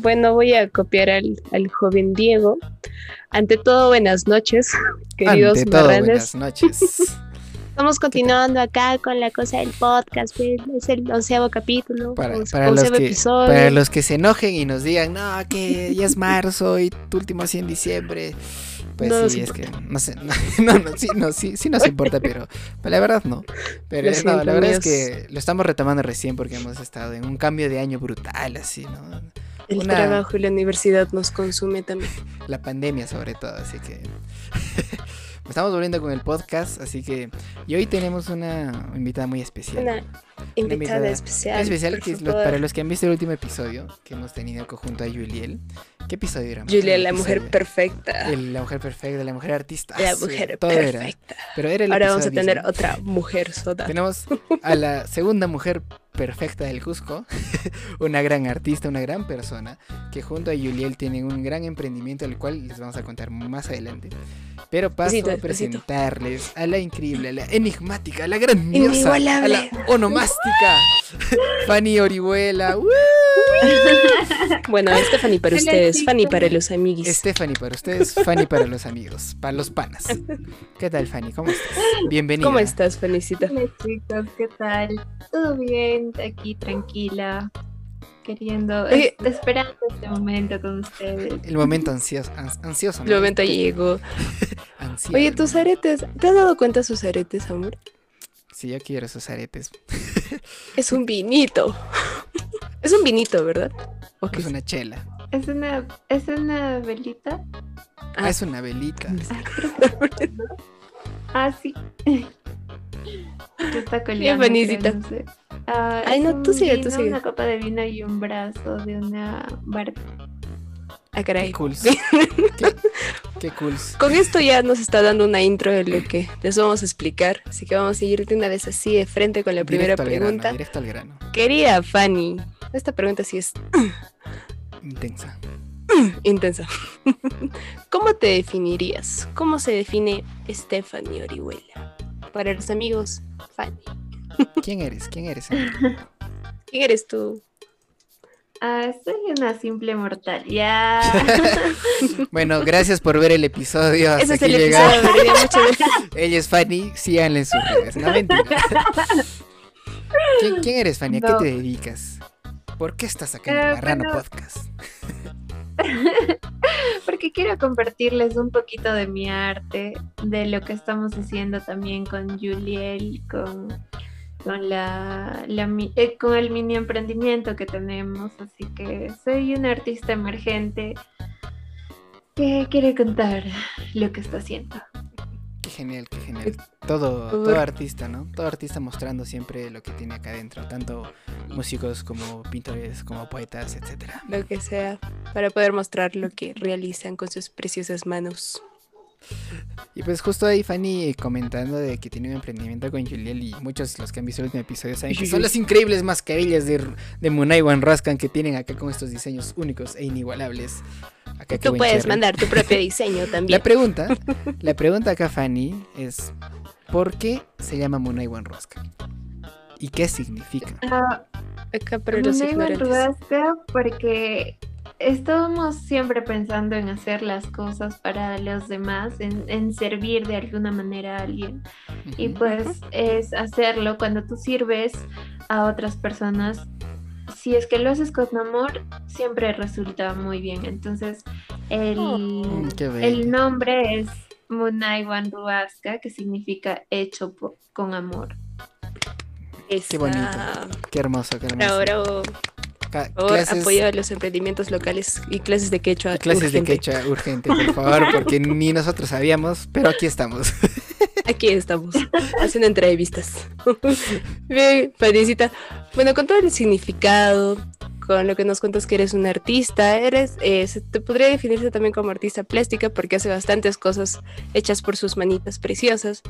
Bueno, voy a copiar al, al joven Diego. Ante todo, buenas noches, queridos Ante todo, marranes. buenas noches. Estamos continuando acá con la cosa del podcast. Es el onceavo capítulo. Para, para los onceavo que, episodio. para los que se enojen y nos digan, no, que ya es marzo y tu último así en diciembre. Pues No sí, es que no sé, no, no, sí, no, sí, sí nos importa, pero, pero la verdad no. Pero no, la verdad es que lo estamos retomando recién porque hemos estado en un cambio de año brutal, así, ¿no? El una- trabajo y la universidad nos consume también. La pandemia sobre todo, así que estamos volviendo con el podcast, así que y hoy tenemos una invitada muy especial. Una invitada invitada especial. especial que para los que han visto el último episodio que hemos tenido conjunto a Juliel. ¿Qué episodio era? Julia, El la mujer perfecta. el- la mujer perfecta, la mujer artista. La Ah, sí, mujer todo era. perfecta. Pero era el Ahora vamos a tener 10, ¿no? otra mujer soda. Tenemos a la segunda mujer perfecta del Cusco, una gran artista, una gran persona, que junto a Juliel tienen un gran emprendimiento, el cual les vamos a contar más adelante. Pero paso Besito, a besito. presentarles a la increíble, a la enigmática, a la grandiosa, a la onomástica, Fanny Orihuela. Bueno, Stephanie para ustedes, Fanny para los amiguis. Stephanie para ustedes, Fanny para los amigos, para los panas. ¿Qué tal, Fanny? ¿Cómo estás? Bienvenida. ¿Cómo estás? Hola chicos, ¿qué tal? ¿Todo bien? Aquí tranquila, queriendo, Oye. es- esperando este momento con ustedes. El momento ansioso, ans- ansioso. El ¿no? momento llegó. Oye, tus aretes, ¿te has dado cuenta sus aretes, amor? Sí, yo quiero esos aretes. Es un vinito. Es un vinito, ¿verdad? ¿O qué Es una chela. ¿Es una, es una velita? Ah, Ah. es una velita. Ah, sí. Que está coleando, Bien, no sé. Ah, Ay, no, tú sigue, tú sigue. Una copa de vino y un brazo de una barca. Ah, Qué caray. cool. qué, qué cool. Con esto ya nos está dando una intro de lo que les vamos a explicar. Así que vamos a ir de una vez así de frente con la primera Directo al pregunta. grano, directo al grano. Querida Fanny, esta pregunta sí es Intensa. intensa. ¿Cómo te definirías? ¿Cómo se define Stephanie Orihuela? Para los amigos, Fanny. ¿Quién eres? ¿Quién eres? amigo? ¿Quién eres tú? Ah, soy una simple mortal. Ya. bueno, gracias por ver el episodio. Hasta Ese es aquí el episodio, Valeria, muchas gracias. Ella es Fanny, síganle en sus redes. No, mentira. ¿Quién, quién eres, Fanny? ¿A qué te dedicas? ¿Por qué estás acá en Eh, el Marrano bueno. Podcast? Porque quiero compartirles un poquito de mi arte, de lo que estamos haciendo también con Juliel, con, con, la, eh, con el mini emprendimiento que tenemos. Así que soy una artista emergente que quiere contar lo que está haciendo. Genial, qué genial. Todo, todo artista, ¿no? Todo artista mostrando siempre lo que tiene acá adentro. Tanto músicos como pintores, como poetas, etcétera. Lo que sea, para poder mostrar lo que realizan con sus preciosas manos. Y pues justo ahí Fanny comentando de que tiene un emprendimiento con Juliel y muchos de los que han visto el último episodio saben que son las increíbles mascarillas de, de Munai One Rascan que tienen acá con estos diseños únicos e inigualables. Acá Tú puedes cherry. mandar tu propio diseño también. La pregunta, la pregunta acá Fanny es ¿por qué se llama Munai One Rascan? ¿Y qué significa? Acá para los porque estábamos siempre pensando en hacer las cosas para los demás, en, en servir de alguna manera a alguien. Y pues es hacerlo cuando tú sirves a otras personas. Si es que lo haces con amor, siempre resulta muy bien. Entonces, el, Mm, qué bello. el nombre es Munaiwan Ruaska, que significa hecho con amor. Qué bonito. Qué hermoso, qué hermoso. Bravo, bravo. Ca- Por favor, clases, apoyo a los emprendimientos locales y clases de quechua. clases de quechua urgente, por favor, porque ni nosotros sabíamos, pero aquí estamos. Aquí estamos, haciendo entrevistas. Bien, Panicita. Bueno, con todo el significado, con lo que nos cuentas que eres un artista, eres, eh, te podría definirse también como artista plástica porque hace bastantes cosas hechas por sus manitas preciosas.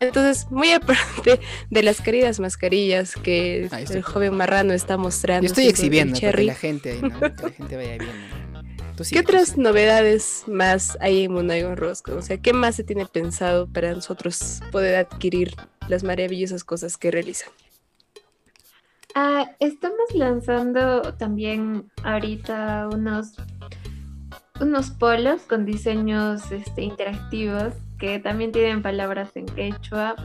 Entonces, muy aparte de las queridas mascarillas que está. el joven marrano está mostrando. Yo estoy exhibiendo para que cherry. la gente ahí, ¿no? Que la gente vaya viendo. ¿Qué otras novedades más hay en Munaigon Rosco? O sea, ¿qué más se tiene pensado para nosotros poder adquirir las maravillosas cosas que realizan? Ah, estamos lanzando también ahorita unos, unos polos con diseños este, interactivos que también tienen palabras en quechua.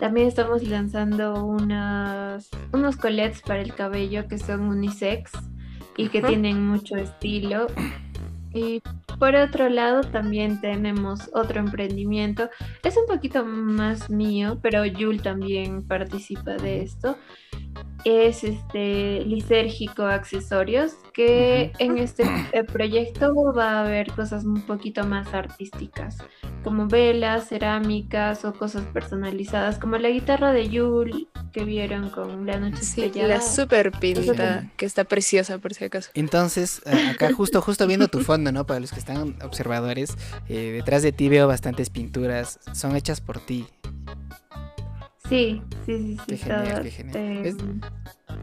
También estamos lanzando unos, unos colets para el cabello que son unisex y que tienen mucho estilo. Y por otro lado también tenemos otro emprendimiento. Es un poquito más mío, pero Yul también participa de esto. Es este lisérgico accesorios, que en este eh, proyecto va a haber cosas un poquito más artísticas, como velas, cerámicas o cosas personalizadas, como la guitarra de Yul que vieron con la noche sí, La super pinta, que está preciosa por si acaso. Entonces, acá justo, justo viendo tu fondo, ¿no? Para los que están observadores, eh, detrás de ti veo bastantes pinturas, son hechas por ti. Sí, sí, sí, sí. Qué genial, qué genial. Eh,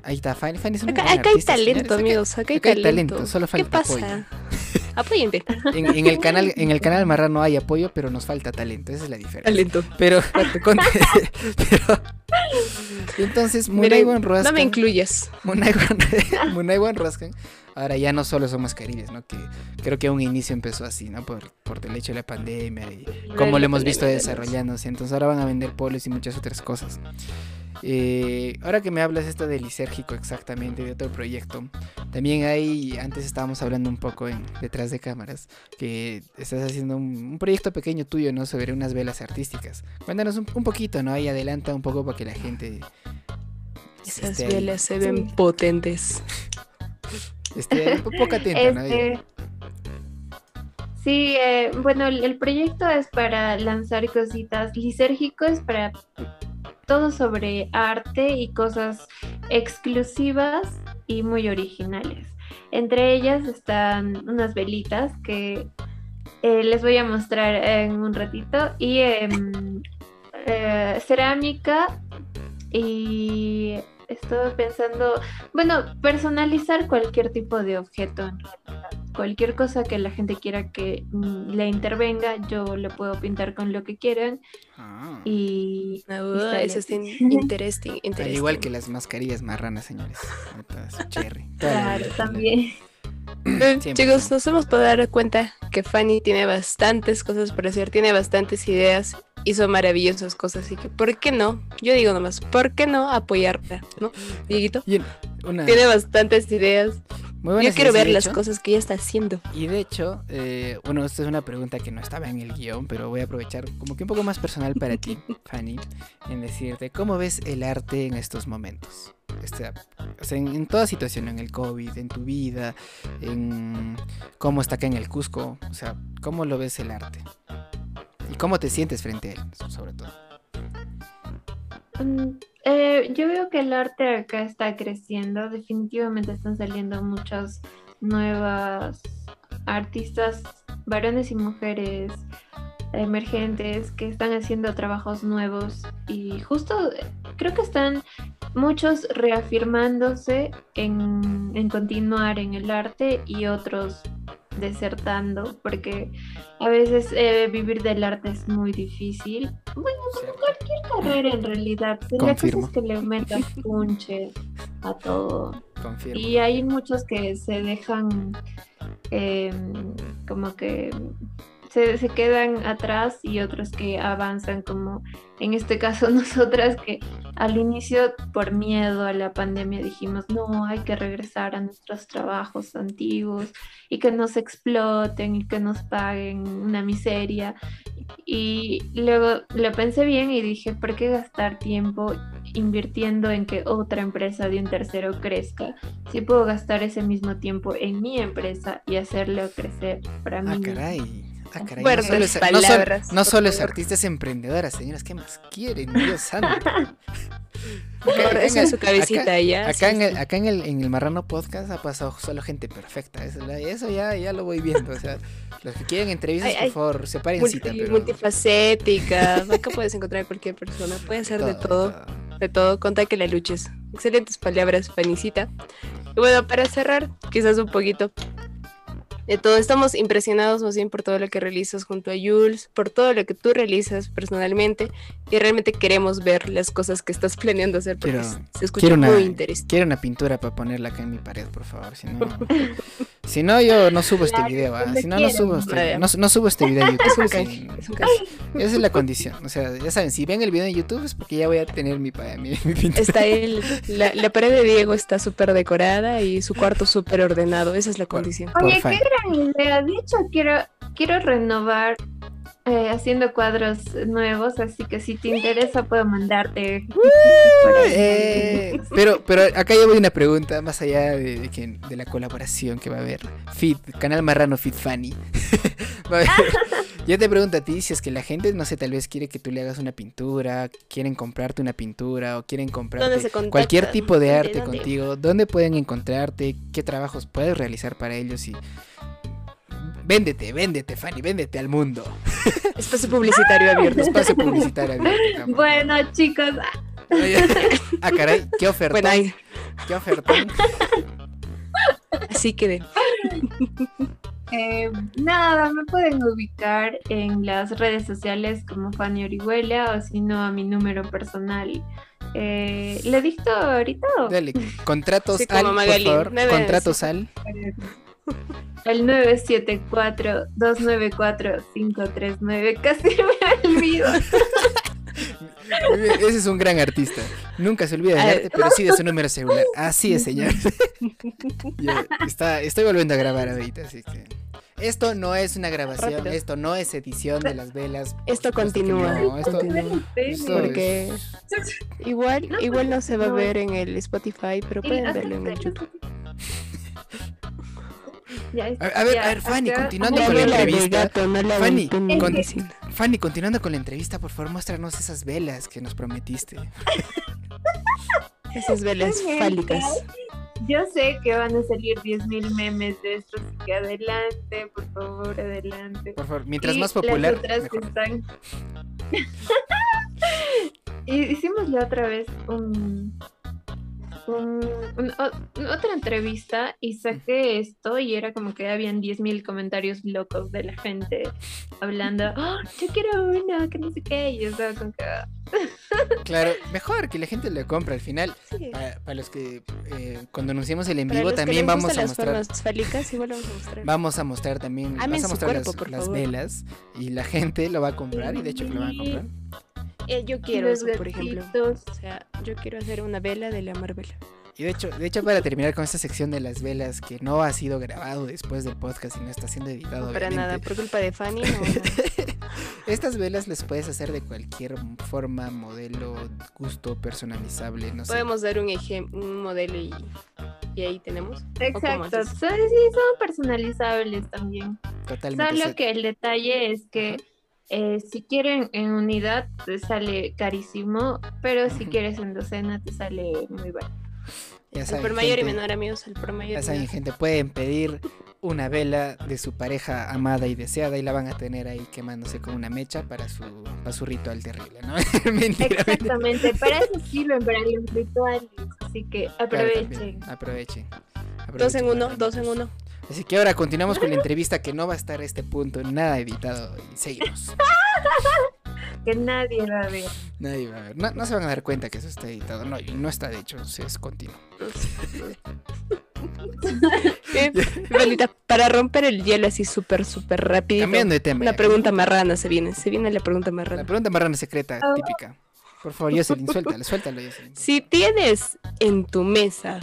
Ahí está, Fanny, Fanny es una Acá, acá hay artista, talento, señores, acá- amigos. Acá hay acá hay talento. talento, solo ¿Qué falta apoyo. pasa? Apóyente. En, en el canal, en el canal Marrano hay apoyo, pero nos falta talento, esa es la diferencia. Talento. Pero, con- pero entonces, Munay Miren, Roscan, no me incluyas. Munay Munay Roscan, ahora ya no solo son mascarillas, ¿no? Que creo que a un inicio empezó así, ¿no? Por, por el hecho de la pandemia y como lo hemos visto desarrollándose. Entonces ahora van a vender polos y muchas otras cosas. Eh, ahora que me hablas esto del lisérgico exactamente, de otro proyecto, también hay, antes estábamos hablando un poco en, detrás de cámaras, que estás haciendo un, un proyecto pequeño tuyo, ¿no? Sobre unas velas artísticas. Cuéntanos un, un poquito, ¿no? Ahí adelanta un poco para que la gente... Esas esté ahí- velas se ven Sí. potentes. esté un poco atenta, ¿no? Este, Sí, eh, bueno, el, el proyecto es para lanzar cositas. Lisérgico es para todo sobre arte y cosas exclusivas y muy originales. Entre ellas están unas velitas que eh, les voy a mostrar en un ratito y em, eh, cerámica y estoy pensando, bueno, personalizar cualquier tipo de objeto en. Cualquier cosa que la gente quiera que mm, le intervenga, yo lo puedo pintar con lo que quieran Ah. y No, sale eso está así. in- interesting, Al interesting. igual que las mascarillas marranas, señores. Cherry. Claro, también. Siempre. chicos, nos hemos podido dar cuenta que Fanny tiene bastantes cosas por hacer, tiene bastantes ideas, hizo maravillosas cosas, así que ¿por qué no? Yo digo nomás, ¿por qué no apoyarla? ¿No? Dieguito, Y una, tiene bastantes ideas. Muy buena Yo quiero ver las cosas que ella está haciendo. Y de hecho, eh, bueno, esta es una pregunta que no estaba en el guion, pero voy a aprovechar como que un poco más personal para ti, Fanny, en decirte, ¿cómo ves el arte en estos momentos? Este, o sea, en, en toda situación, en el COVID, en tu vida, en cómo está acá en el Cusco, o sea, ¿cómo lo ves el arte? ¿Y cómo te sientes frente a él, sobre todo? Mm, eh, yo veo que el arte acá está creciendo. Definitivamente están saliendo muchas nuevas artistas, varones y mujeres emergentes que están haciendo trabajos nuevos y justo eh, creo que están muchos reafirmándose en, en continuar en el arte y otros desertando porque a veces eh, vivir del arte es muy difícil. Bueno, ¿Cierto? carrera en realidad. La cosa Confirmo. es que le metas punche a todo. Confirmo. Y hay muchos que se dejan eh, como que se, se quedan atrás y otros que avanzan como en este caso nosotras que al inicio por miedo a la pandemia dijimos no, hay que regresar a nuestros trabajos antiguos y que nos exploten y que nos paguen una miseria. Y luego lo pensé bien y dije, ¿por qué gastar tiempo invirtiendo en que otra empresa de un tercero crezca? Si puedo gastar ese mismo tiempo en mi empresa y hacerlo crecer para mí. Ah, caray. Ah, caray. No solo es, no solo- no por solo es favor. artista, es emprendedora, señoras. ¿Qué más quieren? Dios santo. Por Acá- en su cabecita acá- ya. Acá, sí, en el, sí. acá en, el, en el Marrano Podcast ha pasado solo gente perfecta. Eso, ya, ya lo voy viendo. O sea, los que quieren entrevistas, Ay, por favor, separen Multi- cita. Pero multifacética. Acá puedes encontrar a cualquier persona. Puede hacer de todo. De todo. Conta que la luches. Excelentes palabras, Fanicita. Y bueno, para cerrar, quizás un poquito. De todo. Estamos impresionados más bien por todo lo que realizas junto a Jules, por todo lo que tú realizas personalmente y realmente queremos ver las cosas que estás planeando hacer porque Quiero- se escucha Quiero una, muy interesante. quiero una pintura para ponerla acá en mi pared, por favor. Si no, si no yo no subo este video. ¿ah? donde Si no, no subo, este, no, no subo este video a YouTube. Es un canje, es un canje. Esa es la condición. O sea, ya saben, si ven el video en YouTube es porque ya voy a tener mi, mi, mi pintura. Está él, la, la pared de Diego está súper decorada y su cuarto súper ordenado, esa es la Por- condición. por Oye, fan. qué gran idea. De hecho, quiero, quiero renovar eh, haciendo cuadros nuevos, así que si te interesa puedo mandarte. por ahí. Eh, pero, pero acá ya voy una pregunta más allá de, de que- de la colaboración que va a haber. Fit, Canal Marrano Fit Fanny. Va a haber- Yo te pregunto a ti si es que la gente, no sé, tal vez quiere que tú le hagas una pintura, quieren comprarte una pintura o quieren ¿Dónde comprarte cualquier tipo de ¿Dónde, arte dónde? contigo, ¿dónde pueden encontrarte? ¿Qué trabajos puedes realizar para ellos? Y véndete, véndete, Fanny, véndete al mundo. Espacio publicitario abierto. Espacio publicitario abierto. Bueno, chicos, favor. Ah, caray, qué oferta. Bueno, ahí, Qué ofertón. así que eh, nada, me pueden ubicar en las redes sociales como Fanny Orihuela o si no a mi número personal. Eh, ¿Le dicto ahorita? Dale, contratos Sí, como al, por favor. Contratos al. El 974-294-539. Casi me olvido. Ese es un gran artista. Nunca se olvida del arte, pero sí de su número celular. Así es, señor. Está, estoy volviendo a grabar ahorita, así que. Esto no es una grabación, Rápido. esto no es edición de las velas. esto continúa. no, esto- continúa. esto Porque es- igual, No, igual no se va a ver en el Spotify, pero pueden verlo en el YouTube. Ya, A, a ver, ya, a ver, Fanny, acá- continuando con la entrevista. gato, no la Fanny, con-. Fanny, continuando con la entrevista, por favor, muéstranos esas velas que nos prometiste. Esas velas fálicas. Yo sé que van a salir 10.000 memes de esto, así que adelante, por favor, adelante. Por favor, mientras Y más popular, Las otras que están. Hicimos la otra vez un, un- un- o- otra entrevista y saqué esto y era como que habían 10.000 comentarios locos de la gente hablando, "Ah, yo quiero una, que no sé qué, y yo estaba como que, "Ah". Claro, mejor que la gente lo compre al final. Sí. Para, para los que eh, cuando anunciemos el en vivo también vamos a mostrar formas fálicas, igual vamos a mostrar. vamos a mostrar también Amen vas a su mostrar cuerpo, las, velas y la gente lo va a comprar y de hecho que lo van a comprar. Eh, yo quiero Los eso, por ejemplo. O sea, yo quiero hacer una vela de la Marvela. Y de hecho, de hecho para terminar con esta sección de las velas que no ha sido grabado después del podcast y no está siendo editado No para obviamente. nada, por culpa de Fanny. No, no. Estas velas las puedes hacer de cualquier forma, modelo, gusto, personalizable, no sé. Podemos dar un ejemplo, un modelo y, y ahí tenemos. Exacto, sí, son personalizables también. Totalmente. Solo que el detalle es que eh, si quieren en unidad te sale carísimo, pero si quieres en docena te sale muy barato. ya El por mayor y menor, amigos. El por mayor Ya y saben, menor. gente, pueden pedir una vela de su pareja amada y deseada y la van a tener ahí quemándose con una mecha para su, para su ritual terrible, ¿no? mentira, mentira. Exactamente, para eso sirven, para los rituales. Así que Claro, aprovechen. aprovechen. Dos en aprovechen uno, dos en uno. Así que ahora continuamos con la entrevista que no va a estar a este punto nada editado y seguimos. Que nadie va a ver. Nadie va a ver. No, no se van a dar cuenta que eso está editado. No, y no está de hecho, es continuo. Eh, Belita, para romper el hielo así súper, súper rápido. Cambiando de tema. Una ya, pregunta marrana se viene. Se viene la pregunta La marrana. pregunta marrana secreta, típica. Por favor, Jocelyn, suéltalo, suéltalo, Jocelyn. Si tienes en tu mesa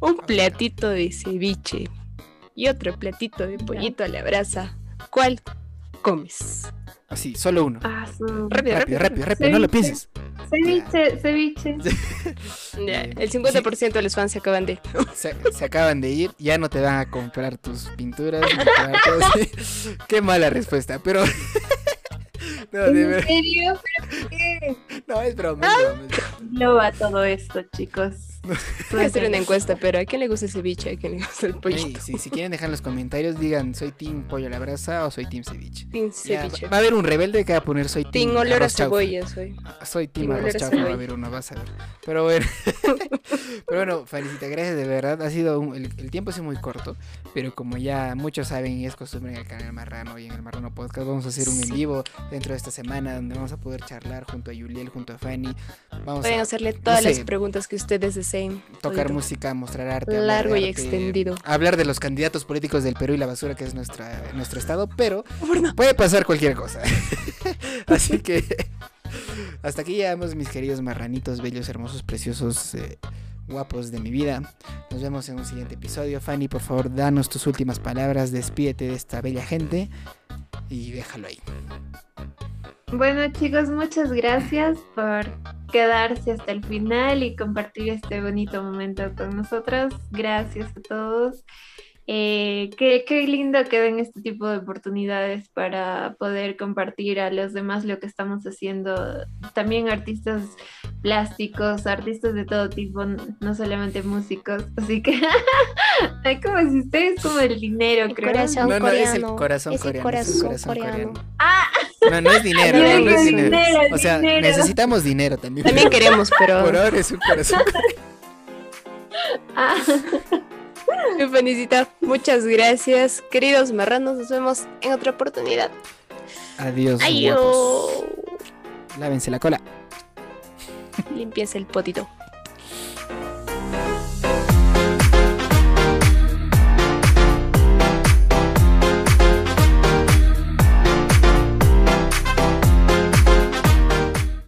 un platito de ceviche y otro platito de pollito a la brasa, ¿cuál comes? Así, solo uno. Ah, su- Rápido, Rápido, rápido, rápido, no lo pienses. Ceviche, ceviche. Ya, el 50% de los fans se acaban de. Se, se acaban de ir, ya no te van a comprar tus pinturas. ni te van a- todo- Qué mala respuesta, pero. No, ¿En serio? ¿Pero qué? no, es broma, es broma, es broma. No va todo esto, chicos. Voy a hacer una encuesta, pero ¿a quién le gusta el ceviche? ¿A quién le gusta el pollito? sí, si quieren dejar en los comentarios, digan soy team pollo a la brasa o soy team ceviche. Ya, ceviche. va a haber un rebelde que va a poner soy team Tin olor a cebolla soy. Ah, Soy team Team arroz chaufa, va a haber uno, vas a ver. Pero bueno, pero bueno, Felicita, gracias de verdad. Ha sido un- el, el tiempo ha sido muy corto, pero como ya muchos saben y es costumbre en el canal Marrano y en el Marrano Podcast, vamos a hacer un en Sí. vivo dentro de esta semana donde vamos a poder charlar junto a Yuliel, junto a Fanny. Vamos Pueden a hacerle todas sé. las preguntas que ustedes deseen. Tocar música, mostrar arte, hablar Largo de y arte, extendido. hablar de los candidatos políticos del Perú y la basura que es nuestra, nuestro estado, pero puede pasar cualquier cosa. Así que hasta aquí llegamos, mis queridos marranitos, bellos, hermosos, preciosos, eh, guapos de mi vida. Nos vemos en un siguiente episodio. Fanny, por favor, danos tus últimas palabras, despídete de esta bella gente y déjalo ahí. Bueno chicos, muchas gracias por quedarse hasta el final y compartir este bonito momento con nosotros. Gracias a todos. Eh, qué, qué lindo que den este tipo de oportunidades para poder compartir a los demás lo que estamos haciendo. También artistas plásticos, artistas de todo tipo, no solamente músicos. Así que, ay, como si ustedes como el dinero, El creo. corazón. No, no, es el coreano. corazón Es el coreano. es el corazón coreano. Ah, No, no es dinero, no, no es dinero. dinero, O sea, dinero. necesitamos dinero también. También queremos, pero. Por ahora es un corazón ah. Mi Fanicita, muchas gracias. Queridos marranos, nos vemos en otra oportunidad. Adiós, guapos. Adiós. Lávense la cola. Limpieza el potito.